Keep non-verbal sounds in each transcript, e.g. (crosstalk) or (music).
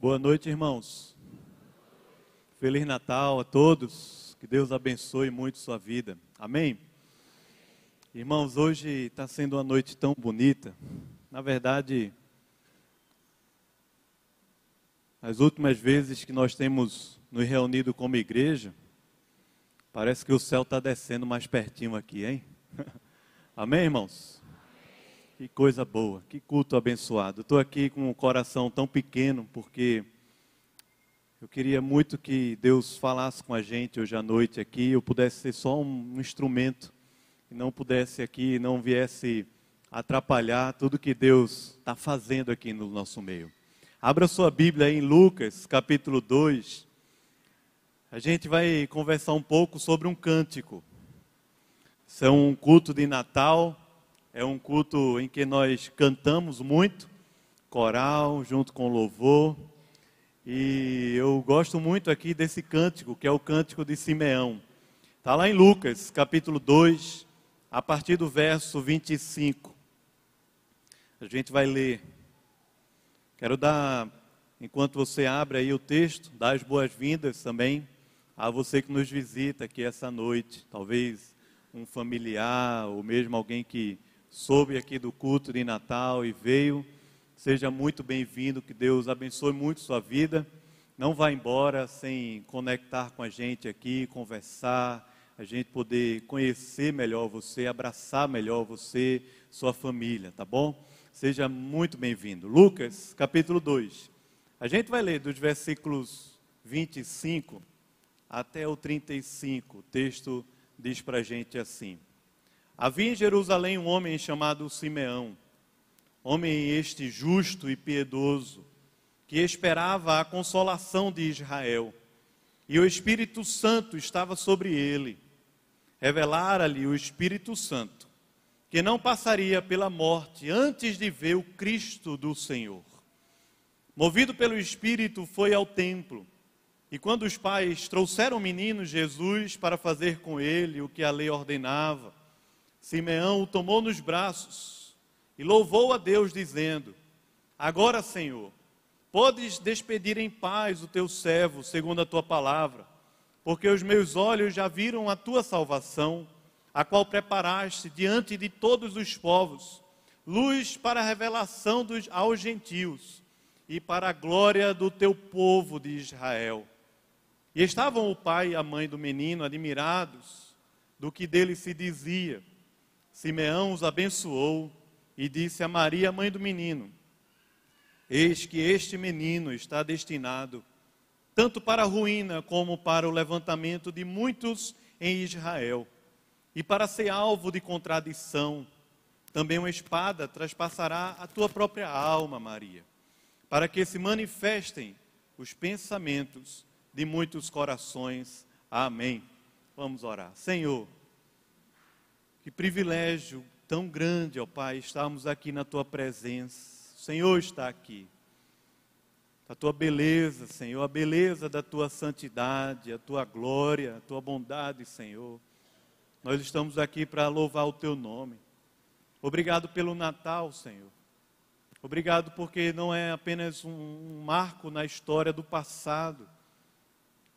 Boa noite, irmãos. Feliz Natal a todos. Que Deus abençoe muito sua vida. Amém? Irmãos, hoje está sendo uma noite tão bonita. Na verdade, as últimas vezes que nós temos nos reunido como igreja, parece que o céu está descendo mais pertinho aqui, hein? (laughs) Amém, irmãos? Que coisa boa, que culto abençoado. Estou aqui com um coração tão pequeno porque eu queria muito que Deus falasse com a gente hoje à noite aqui, eu pudesse ser só um instrumento e não pudesse aqui, não viesse atrapalhar tudo que Deus está fazendo aqui no nosso meio. Abra sua Bíblia em Lucas, capítulo 2. A gente vai conversar um pouco sobre um cântico. Isso é um culto de Natal é um culto em que nós cantamos muito, coral, junto com louvor. E eu gosto muito aqui desse cântico, que é o cântico de Simeão. Está lá em Lucas, capítulo 2, a partir do verso 25. A gente vai ler. Quero dar, enquanto você abre aí o texto, dar as boas-vindas também a você que nos visita aqui essa noite. Talvez um familiar ou mesmo alguém que soube aqui do culto de Natal e veio, seja muito bem-vindo, que Deus abençoe muito sua vida. Não vá embora sem conectar com a gente aqui, conversar, a gente poder conhecer melhor você, abraçar melhor você, sua família, tá bom? Seja muito bem-vindo. Lucas, capítulo 2. A gente vai ler dos versículos 25 até o 35. O texto diz para a gente assim: Havia em Jerusalém um homem chamado Simeão, homem este justo e piedoso, que esperava a consolação de Israel. E o Espírito Santo estava sobre ele. Revelara-lhe o Espírito Santo que não passaria pela morte antes de ver o Cristo do Senhor. Movido pelo Espírito, foi ao templo. E quando os pais trouxeram o menino Jesus para fazer com ele o que a lei ordenava, Simeão o tomou nos braços e louvou a Deus, dizendo: Agora, Senhor, podes despedir em paz o teu servo, segundo a tua palavra, porque os meus olhos já viram a tua salvação, a qual preparaste diante de todos os povos, luz para a revelação dos, aos gentios e para a glória do teu povo de Israel. E estavam o pai e a mãe do menino admirados do que dele se dizia. Simeão os abençoou e disse a Maria, mãe do menino: Eis que este menino está destinado tanto para a ruína como para o levantamento de muitos em Israel, e para ser alvo de contradição. Também uma espada traspassará a tua própria alma, Maria, para que se manifestem os pensamentos de muitos corações. Amém. Vamos orar. Senhor, que privilégio tão grande, ó Pai, estarmos aqui na tua presença. O Senhor está aqui. A tua beleza, Senhor, a beleza da tua santidade, a tua glória, a tua bondade, Senhor. Nós estamos aqui para louvar o teu nome. Obrigado pelo Natal, Senhor. Obrigado porque não é apenas um marco na história do passado,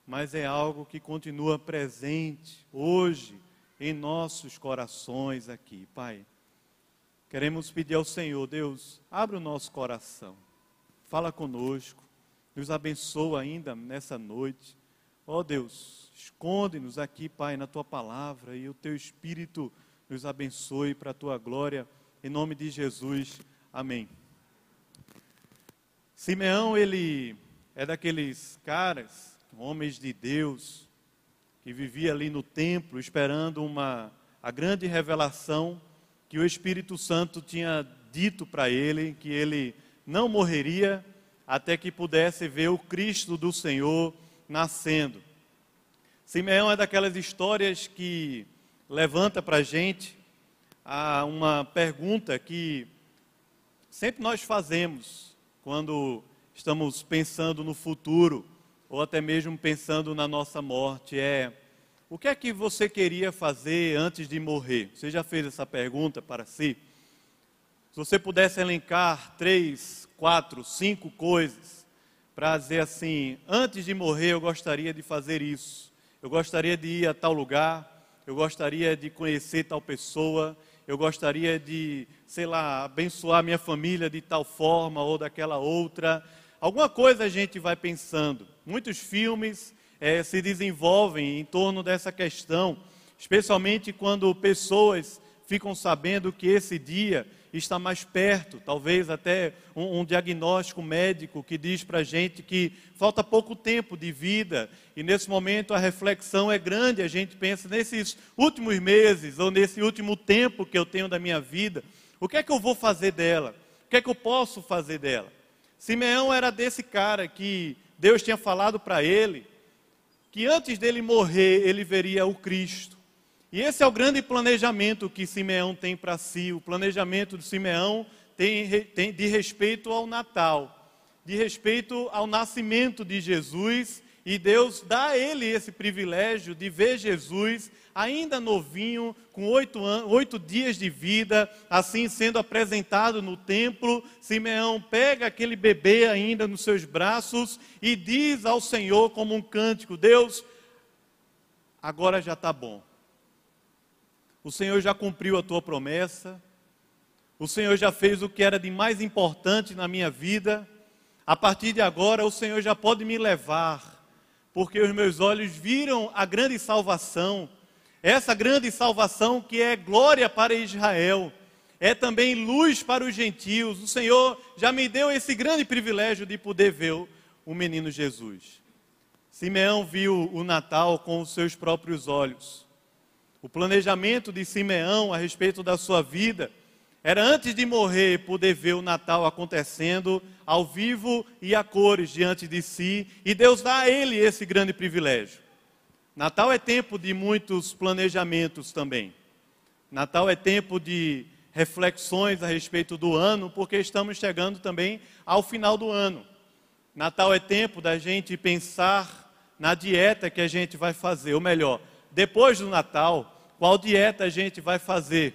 mas é algo que continua presente hoje em nossos corações aqui, Pai. Queremos pedir ao Senhor, Deus, abre o nosso coração, fala conosco, nos abençoa ainda nessa noite. Ó oh, Deus, esconde-nos aqui, Pai, na tua palavra e o teu Espírito nos abençoe para a tua glória, em nome de Jesus. Amém. Simeão, ele é daqueles caras, homens de Deus, que vivia ali no templo esperando uma a grande revelação que o Espírito Santo tinha dito para ele que ele não morreria até que pudesse ver o Cristo do Senhor nascendo. Simeão é daquelas histórias que levanta para a gente uma pergunta que sempre nós fazemos quando estamos pensando no futuro ou até mesmo pensando na nossa morte, é o que é que você queria fazer antes de morrer? Você já fez essa pergunta para si? Se você pudesse elencar três, quatro, cinco coisas para dizer assim: antes de morrer, eu gostaria de fazer isso, eu gostaria de ir a tal lugar, eu gostaria de conhecer tal pessoa, eu gostaria de, sei lá, abençoar minha família de tal forma ou daquela outra. Alguma coisa a gente vai pensando. Muitos filmes é, se desenvolvem em torno dessa questão, especialmente quando pessoas ficam sabendo que esse dia está mais perto, talvez até um, um diagnóstico médico que diz para a gente que falta pouco tempo de vida, e nesse momento a reflexão é grande, a gente pensa nesses últimos meses, ou nesse último tempo que eu tenho da minha vida, o que é que eu vou fazer dela? O que é que eu posso fazer dela? Simeão era desse cara que Deus tinha falado para ele que antes dele morrer ele veria o Cristo. E esse é o grande planejamento que Simeão tem para si. O planejamento de Simeão tem, tem de respeito ao Natal, de respeito ao nascimento de Jesus. E Deus dá a ele esse privilégio de ver Jesus ainda novinho, com oito, anos, oito dias de vida, assim sendo apresentado no templo. Simeão pega aquele bebê ainda nos seus braços e diz ao Senhor, como um cântico: Deus, agora já está bom o Senhor já cumpriu a tua promessa. O Senhor já fez o que era de mais importante na minha vida. A partir de agora, o Senhor já pode me levar, porque os meus olhos viram a grande salvação. Essa grande salvação que é glória para Israel, é também luz para os gentios. O Senhor já me deu esse grande privilégio de poder ver o menino Jesus. Simeão viu o Natal com os seus próprios olhos. O planejamento de Simeão a respeito da sua vida era antes de morrer poder ver o Natal acontecendo ao vivo e a cores diante de si, e Deus dá a ele esse grande privilégio. Natal é tempo de muitos planejamentos também. Natal é tempo de reflexões a respeito do ano, porque estamos chegando também ao final do ano. Natal é tempo da gente pensar na dieta que a gente vai fazer, ou melhor, depois do Natal, qual dieta a gente vai fazer.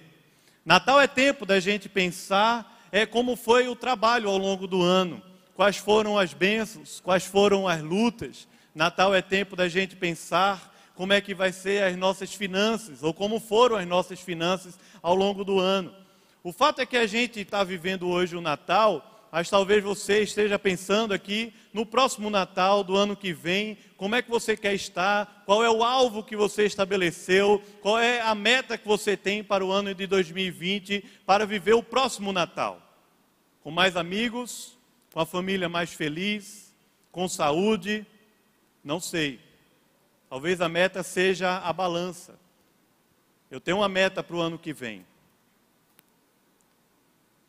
Natal é tempo da gente pensar é como foi o trabalho ao longo do ano, quais foram as bênçãos, quais foram as lutas. Natal é tempo da gente pensar como é que vai ser as nossas finanças, ou como foram as nossas finanças ao longo do ano. O fato é que a gente está vivendo hoje o Natal mas talvez você esteja pensando aqui no próximo Natal do ano que vem, como é que você quer estar, qual é o alvo que você estabeleceu, qual é a meta que você tem para o ano de 2020 para viver o próximo Natal. Com mais amigos, com a família mais feliz, com saúde, não sei. Talvez a meta seja a balança. Eu tenho uma meta para o ano que vem.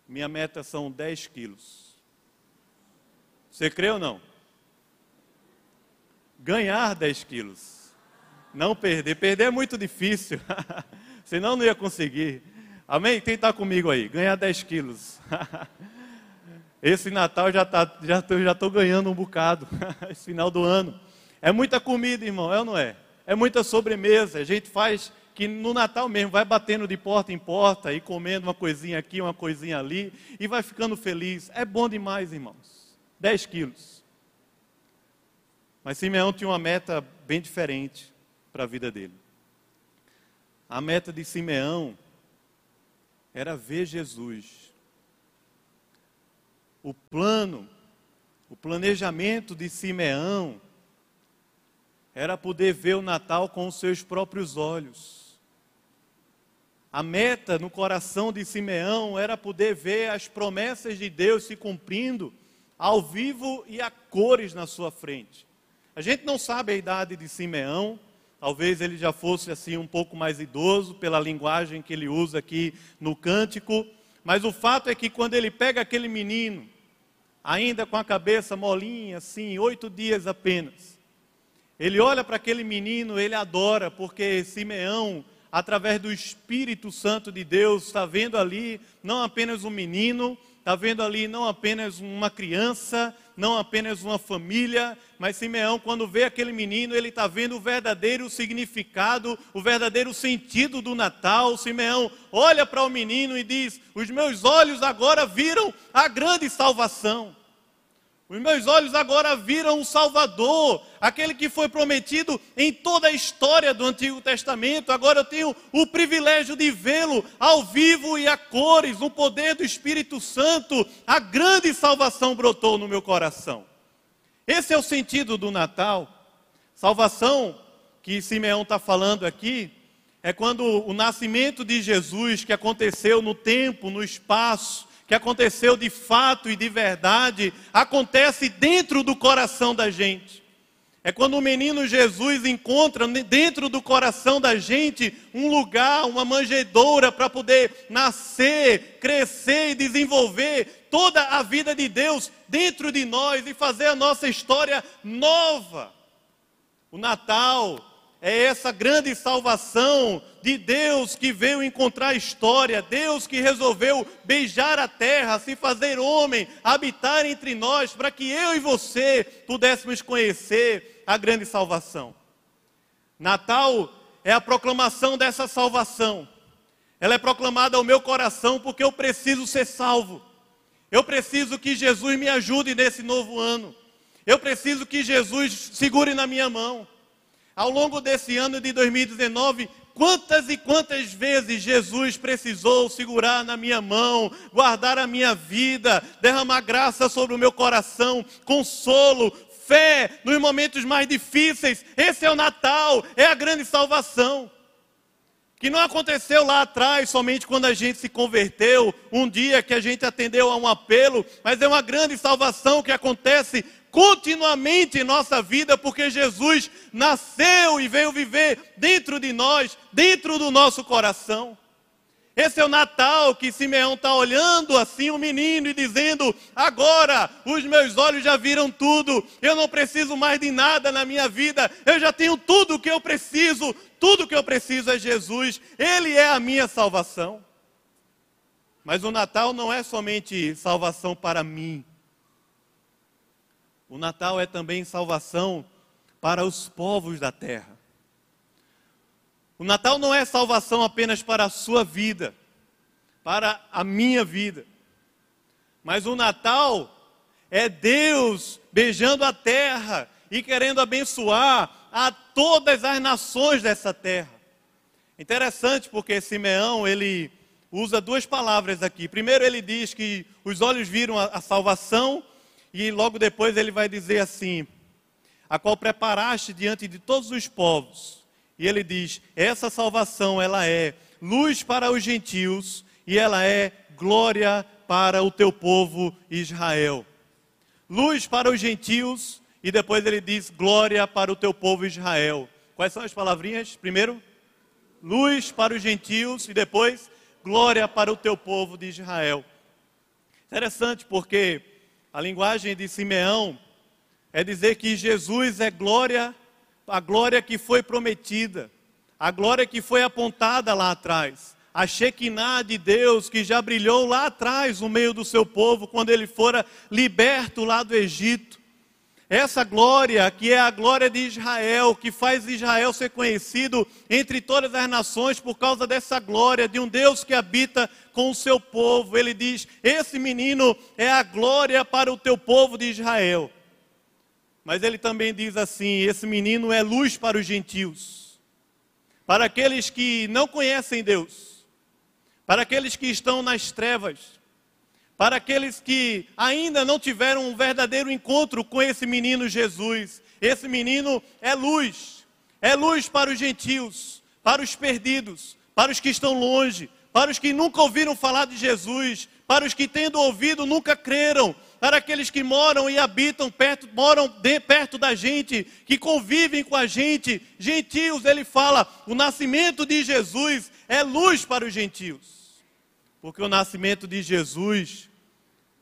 Minha meta são 10 quilos. Você crê ou não? Ganhar 10 quilos. Não perder. Perder é muito difícil. (laughs) Senão não ia conseguir. Amém? Quem está comigo aí? Ganhar 10 quilos. (laughs) Esse Natal já tá, já tô, já estou ganhando um bocado. (laughs) Esse final do ano. É muita comida, irmão, é ou não é? É muita sobremesa. A gente faz que no Natal mesmo vai batendo de porta em porta e comendo uma coisinha aqui, uma coisinha ali, e vai ficando feliz. É bom demais, irmãos. 10 quilos. Mas Simeão tinha uma meta bem diferente para a vida dele. A meta de Simeão era ver Jesus. O plano, o planejamento de Simeão era poder ver o Natal com os seus próprios olhos. A meta no coração de Simeão era poder ver as promessas de Deus se cumprindo ao vivo e a cores na sua frente. A gente não sabe a idade de Simeão, talvez ele já fosse assim um pouco mais idoso pela linguagem que ele usa aqui no cântico, mas o fato é que quando ele pega aquele menino, ainda com a cabeça molinha, assim, oito dias apenas, ele olha para aquele menino, ele adora, porque Simeão através do Espírito Santo de Deus, está vendo ali não apenas um menino, está vendo ali não apenas uma criança, não apenas uma família, mas Simeão, quando vê aquele menino, ele está vendo o verdadeiro significado, o verdadeiro sentido do Natal. Simeão olha para o menino e diz: Os meus olhos agora viram a grande salvação. Os meus olhos agora viram o Salvador, aquele que foi prometido em toda a história do Antigo Testamento. Agora eu tenho o privilégio de vê-lo ao vivo e a cores, no poder do Espírito Santo. A grande salvação brotou no meu coração. Esse é o sentido do Natal. Salvação que Simeão está falando aqui é quando o nascimento de Jesus, que aconteceu no tempo, no espaço, que aconteceu de fato e de verdade, acontece dentro do coração da gente. É quando o menino Jesus encontra dentro do coração da gente um lugar, uma manjedoura para poder nascer, crescer e desenvolver toda a vida de Deus dentro de nós e fazer a nossa história nova. O Natal é essa grande salvação de Deus que veio encontrar a história, Deus que resolveu beijar a terra, se fazer homem, habitar entre nós, para que eu e você pudéssemos conhecer a grande salvação. Natal é a proclamação dessa salvação. Ela é proclamada ao meu coração porque eu preciso ser salvo. Eu preciso que Jesus me ajude nesse novo ano. Eu preciso que Jesus segure na minha mão ao longo desse ano de 2019, quantas e quantas vezes Jesus precisou segurar na minha mão, guardar a minha vida, derramar graça sobre o meu coração, consolo, fé nos momentos mais difíceis. Esse é o Natal, é a grande salvação. Que não aconteceu lá atrás, somente quando a gente se converteu, um dia que a gente atendeu a um apelo, mas é uma grande salvação que acontece continuamente em nossa vida, porque Jesus nasceu e veio viver dentro de nós, dentro do nosso coração. Esse é o Natal que Simeão está olhando assim o menino e dizendo: agora os meus olhos já viram tudo, eu não preciso mais de nada na minha vida, eu já tenho tudo o que eu preciso, tudo o que eu preciso é Jesus, Ele é a minha salvação. Mas o Natal não é somente salvação para mim, o Natal é também salvação para os povos da terra. O Natal não é salvação apenas para a sua vida, para a minha vida. Mas o Natal é Deus beijando a terra e querendo abençoar a todas as nações dessa terra. Interessante porque Simeão, ele usa duas palavras aqui. Primeiro ele diz que os olhos viram a, a salvação e logo depois ele vai dizer assim: a qual preparaste diante de todos os povos. E ele diz: essa salvação ela é luz para os gentios e ela é glória para o teu povo Israel. Luz para os gentios e depois ele diz glória para o teu povo Israel. Quais são as palavrinhas? Primeiro, luz para os gentios e depois glória para o teu povo de Israel. Interessante porque a linguagem de Simeão é dizer que Jesus é glória, a glória que foi prometida, a glória que foi apontada lá atrás, a Shekinah de Deus que já brilhou lá atrás no meio do seu povo quando ele fora liberto lá do Egito. Essa glória, que é a glória de Israel, que faz Israel ser conhecido entre todas as nações por causa dessa glória de um Deus que habita com o seu povo. Ele diz: Esse menino é a glória para o teu povo de Israel. Mas ele também diz assim: Esse menino é luz para os gentios, para aqueles que não conhecem Deus, para aqueles que estão nas trevas para aqueles que ainda não tiveram um verdadeiro encontro com esse menino Jesus. Esse menino é luz, é luz para os gentios, para os perdidos, para os que estão longe, para os que nunca ouviram falar de Jesus, para os que tendo ouvido nunca creram, para aqueles que moram e habitam perto, moram de, perto da gente, que convivem com a gente, gentios, ele fala, o nascimento de Jesus é luz para os gentios. Porque o nascimento de Jesus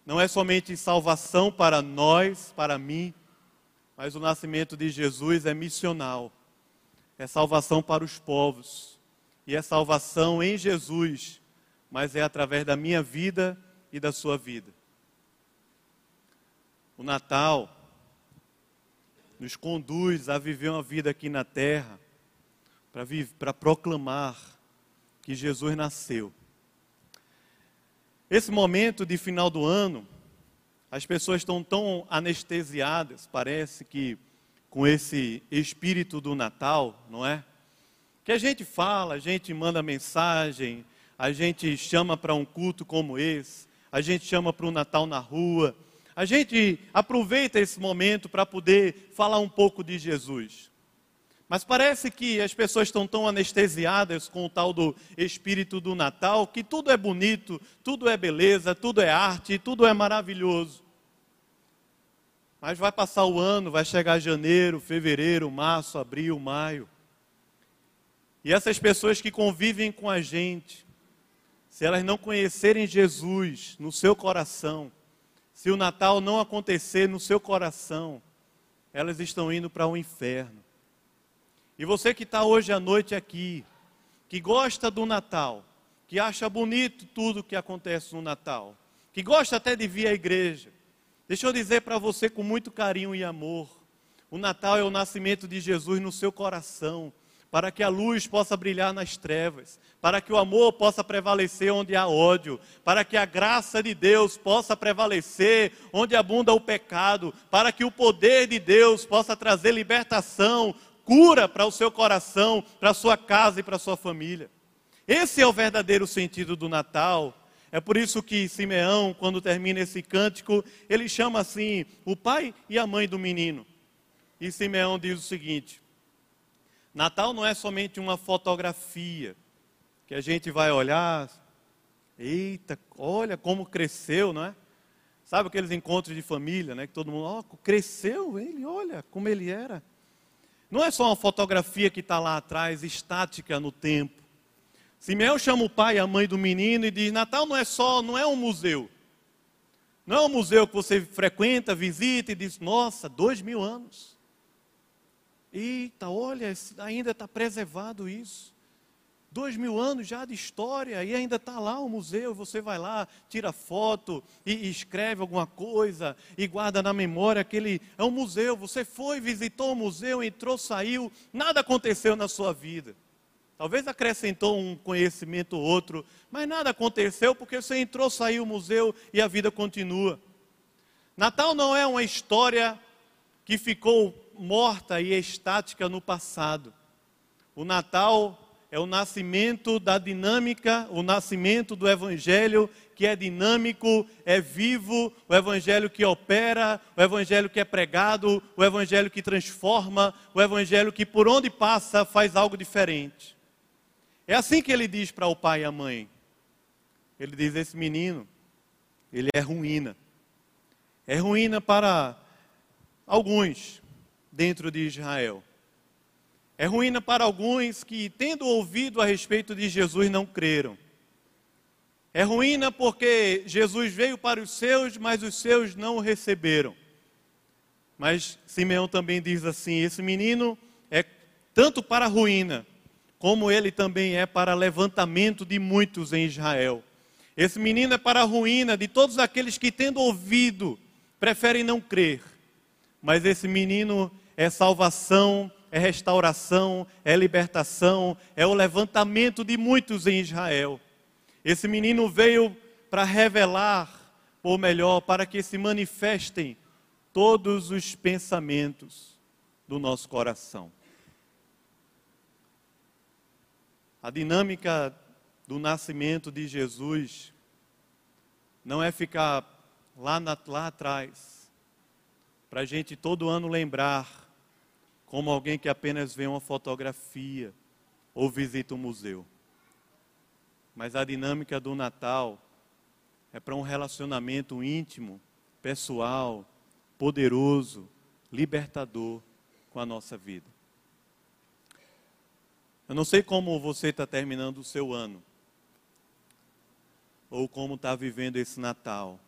não é somente salvação para nós, para mim, mas o nascimento de Jesus é missional. É salvação para os povos. E é salvação em Jesus, mas é através da minha vida e da sua vida. O Natal nos conduz a viver uma vida aqui na terra para proclamar que Jesus nasceu esse momento de final do ano, As pessoas estão tão anestesiadas, parece que com esse espírito do Natal, não é? Que a gente fala, a gente manda mensagem, a gente chama para um culto como esse, a gente chama para o Natal na rua, a gente aproveita esse momento para poder falar um pouco de Jesus. Mas parece que as pessoas estão tão anestesiadas com o tal do espírito do Natal que tudo é bonito, tudo é beleza, tudo é arte, tudo é maravilhoso. Mas vai passar o ano, vai chegar janeiro, fevereiro, março, abril, maio. E essas pessoas que convivem com a gente, se elas não conhecerem Jesus no seu coração, se o Natal não acontecer no seu coração, elas estão indo para o inferno. E você que está hoje à noite aqui, que gosta do Natal, que acha bonito tudo que acontece no Natal, que gosta até de vir à igreja, deixa eu dizer para você com muito carinho e amor: o Natal é o nascimento de Jesus no seu coração, para que a luz possa brilhar nas trevas, para que o amor possa prevalecer onde há ódio, para que a graça de Deus possa prevalecer onde abunda o pecado, para que o poder de Deus possa trazer libertação, cura para o seu coração, para a sua casa e para a sua família. Esse é o verdadeiro sentido do Natal. É por isso que Simeão, quando termina esse cântico, ele chama assim o pai e a mãe do menino. E Simeão diz o seguinte: Natal não é somente uma fotografia que a gente vai olhar, eita, olha como cresceu, não é? Sabe aqueles encontros de família, né? Que todo mundo, ó, oh, cresceu ele, olha como ele era. Não é só uma fotografia que está lá atrás, estática no tempo. Simeão chama o pai e a mãe do menino e diz: Natal não é só, não é um museu. Não é um museu que você frequenta, visita e diz: Nossa, dois mil anos. Eita, olha, ainda está preservado isso dois mil anos já de história e ainda está lá o museu. Você vai lá, tira foto e, escreve alguma coisa e guarda na memória aquele. É um museu. Você foi, visitou o museu, entrou, saiu, nada aconteceu na sua vida. Talvez acrescentou um conhecimento ou outro, mas nada aconteceu porque você entrou, saiu o museu e a vida continua. Natal não é uma história que ficou morta e estática no passado. O Natal é o nascimento da dinâmica, o nascimento do Evangelho que é dinâmico, é vivo, o Evangelho que opera, o Evangelho que é pregado, o Evangelho que transforma, o Evangelho que por onde passa faz algo diferente. É assim que ele diz para o pai e a mãe. Ele diz: Esse menino, ele é ruína. É ruína para alguns dentro de Israel. É ruína para alguns que, tendo ouvido a respeito de Jesus, não creram. É ruína porque Jesus veio para os seus, mas os seus não o receberam. Mas Simeão também diz assim: esse menino é tanto para ruína, como ele também é para levantamento de muitos em Israel. Esse menino é para a ruína de todos aqueles que, tendo ouvido, preferem não crer. Mas esse menino é salvação é restauração, é libertação, é o levantamento de muitos em Israel. Esse menino veio para revelar, ou melhor, para que se manifestem todos os pensamentos do nosso coração. A dinâmica do nascimento de Jesus não é ficar lá, na, lá atrás, para a gente todo ano lembrar como alguém que apenas vê uma fotografia ou visita um museu. Mas a dinâmica do Natal é para um relacionamento íntimo, pessoal, poderoso, libertador com a nossa vida. Eu não sei como você está terminando o seu ano, ou como está vivendo esse Natal.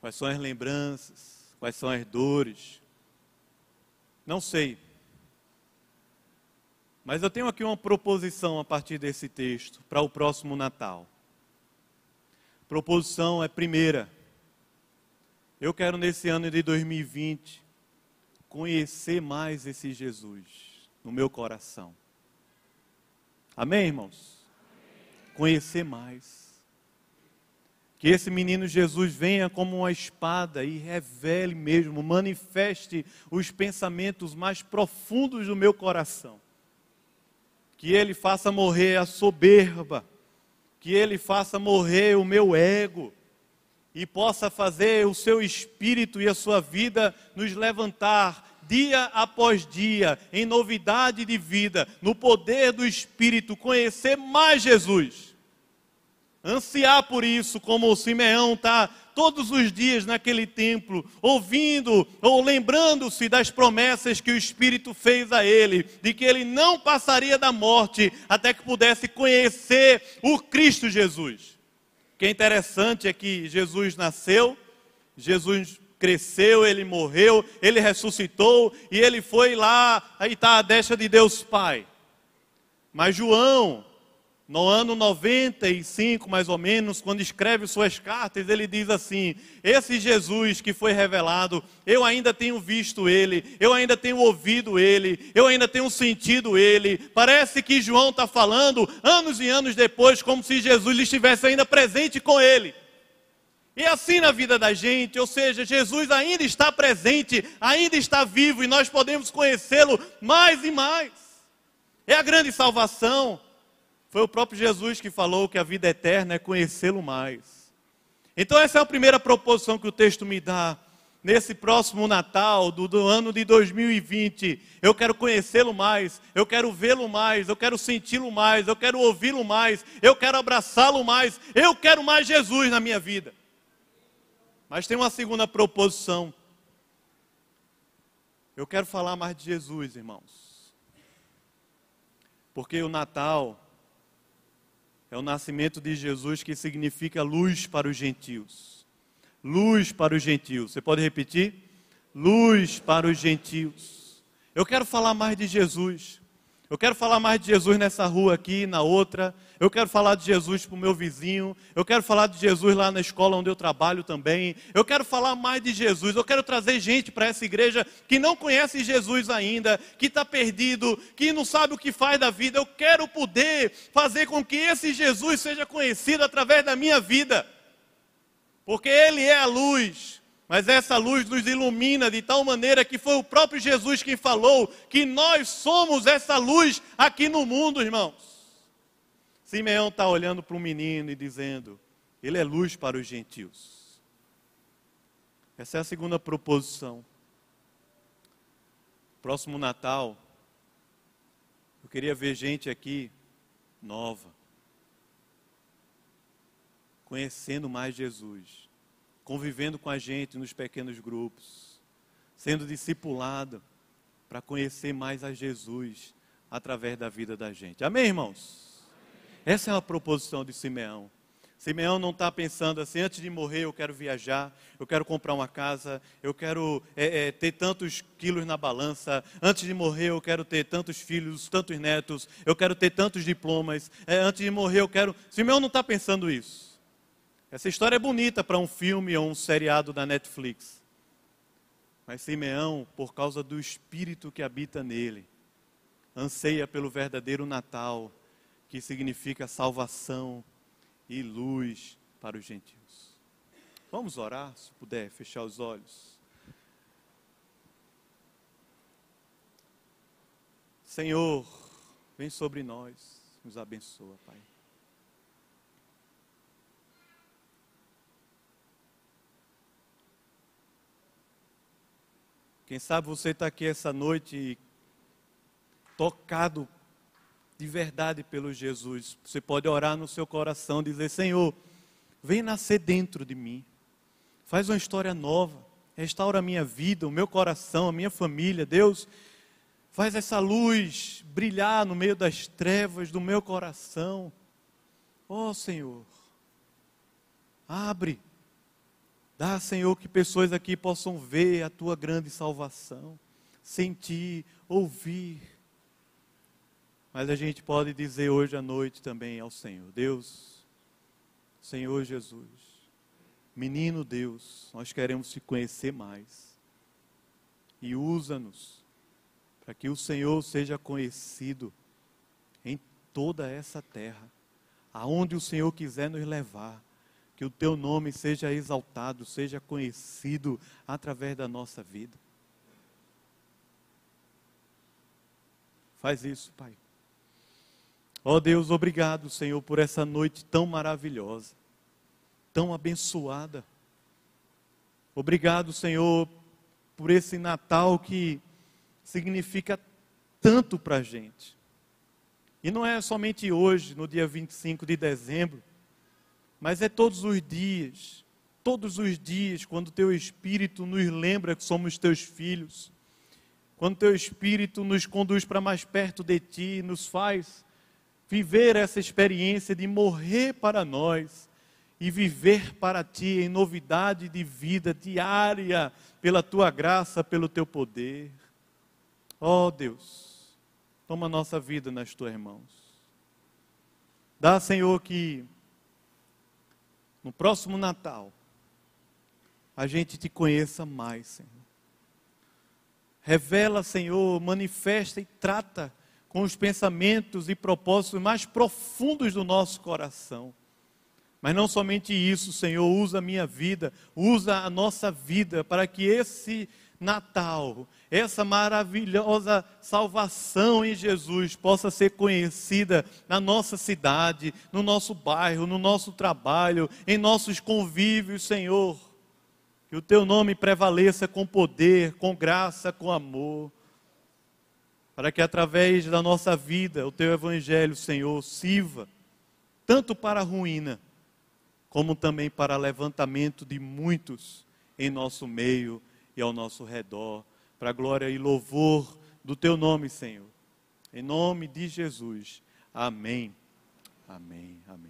Quais são as lembranças, quais são as dores, não sei. Mas eu tenho aqui uma proposição a partir desse texto para o próximo Natal. Proposição é primeira. Eu quero nesse ano de 2020 conhecer mais esse Jesus no meu coração. Amém, irmãos? Conhecer mais. Que esse menino Jesus venha como uma espada e revele mesmo, manifeste os pensamentos mais profundos do meu coração. Que ele faça morrer a soberba, que ele faça morrer o meu ego e possa fazer o seu espírito e a sua vida nos levantar dia após dia, em novidade de vida, no poder do Espírito, conhecer mais Jesus. Ansiar por isso, como o Simeão está todos os dias naquele templo, ouvindo ou lembrando-se das promessas que o Espírito fez a ele, de que ele não passaria da morte até que pudesse conhecer o Cristo Jesus. O que é interessante é que Jesus nasceu, Jesus cresceu, ele morreu, ele ressuscitou e ele foi lá, aí está a destra de Deus Pai. Mas João, no ano 95, mais ou menos, quando escreve suas cartas, ele diz assim: Esse Jesus que foi revelado, eu ainda tenho visto ele, eu ainda tenho ouvido ele, eu ainda tenho sentido ele. Parece que João está falando anos e anos depois, como se Jesus estivesse ainda presente com ele. E assim na vida da gente, ou seja, Jesus ainda está presente, ainda está vivo e nós podemos conhecê-lo mais e mais. É a grande salvação. Foi o próprio Jesus que falou que a vida eterna é conhecê-lo mais. Então, essa é a primeira proposição que o texto me dá. Nesse próximo Natal do, do ano de 2020, eu quero conhecê-lo mais, eu quero vê-lo mais, eu quero senti-lo mais, eu quero ouvi-lo mais, eu quero abraçá-lo mais, eu quero mais Jesus na minha vida. Mas tem uma segunda proposição. Eu quero falar mais de Jesus, irmãos. Porque o Natal é o nascimento de Jesus que significa luz para os gentios. Luz para os gentios. Você pode repetir? Luz para os gentios. Eu quero falar mais de Jesus. Eu quero falar mais de Jesus nessa rua aqui, na outra. Eu quero falar de Jesus para o meu vizinho. Eu quero falar de Jesus lá na escola onde eu trabalho também. Eu quero falar mais de Jesus. Eu quero trazer gente para essa igreja que não conhece Jesus ainda, que está perdido, que não sabe o que faz da vida. Eu quero poder fazer com que esse Jesus seja conhecido através da minha vida. Porque Ele é a luz mas essa luz nos ilumina de tal maneira que foi o próprio Jesus quem falou que nós somos essa luz aqui no mundo, irmãos. Simeão está olhando para o menino e dizendo: Ele é luz para os gentios. Essa é a segunda proposição. Próximo Natal, eu queria ver gente aqui nova, conhecendo mais Jesus convivendo com a gente nos pequenos grupos, sendo discipulado para conhecer mais a Jesus através da vida da gente. Amém, irmãos? Essa é a proposição de Simeão. Simeão não está pensando assim, antes de morrer eu quero viajar, eu quero comprar uma casa, eu quero é, é, ter tantos quilos na balança, antes de morrer eu quero ter tantos filhos, tantos netos, eu quero ter tantos diplomas, é, antes de morrer eu quero. Simeão não está pensando isso. Essa história é bonita para um filme ou um seriado da Netflix. Mas Simeão, por causa do espírito que habita nele, anseia pelo verdadeiro Natal, que significa salvação e luz para os gentios. Vamos orar, se puder, fechar os olhos. Senhor, vem sobre nós, nos abençoa, Pai. Quem sabe você está aqui essa noite tocado de verdade pelo Jesus. Você pode orar no seu coração, dizer: Senhor, vem nascer dentro de mim. Faz uma história nova. Restaura a minha vida, o meu coração, a minha família. Deus, faz essa luz brilhar no meio das trevas do meu coração. Ó oh, Senhor, abre Dá, Senhor, que pessoas aqui possam ver a tua grande salvação, sentir, ouvir. Mas a gente pode dizer hoje à noite também ao Senhor: Deus, Senhor Jesus, menino Deus, nós queremos te conhecer mais. E usa-nos para que o Senhor seja conhecido em toda essa terra, aonde o Senhor quiser nos levar que o teu nome seja exaltado, seja conhecido através da nossa vida. Faz isso, Pai. Ó oh Deus, obrigado, Senhor, por essa noite tão maravilhosa, tão abençoada. Obrigado, Senhor, por esse Natal que significa tanto para a gente. E não é somente hoje, no dia 25 de dezembro, mas é todos os dias, todos os dias, quando teu Espírito nos lembra que somos teus filhos, quando teu Espírito nos conduz para mais perto de ti, nos faz viver essa experiência de morrer para nós e viver para ti em novidade de vida diária, pela tua graça, pelo teu poder. Oh, Deus, toma nossa vida nas tuas mãos. Dá, Senhor, que no próximo Natal a gente te conheça mais, Senhor. Revela, Senhor, manifesta e trata com os pensamentos e propósitos mais profundos do nosso coração. Mas não somente isso, Senhor, usa a minha vida, usa a nossa vida para que esse Natal, essa maravilhosa salvação em Jesus possa ser conhecida na nossa cidade, no nosso bairro, no nosso trabalho, em nossos convívios, Senhor. Que o teu nome prevaleça com poder, com graça, com amor para que através da nossa vida o teu evangelho, Senhor, sirva tanto para a ruína, como também para levantamento de muitos em nosso meio e ao nosso redor, para glória e louvor do teu nome, Senhor. Em nome de Jesus. Amém. Amém. Amém.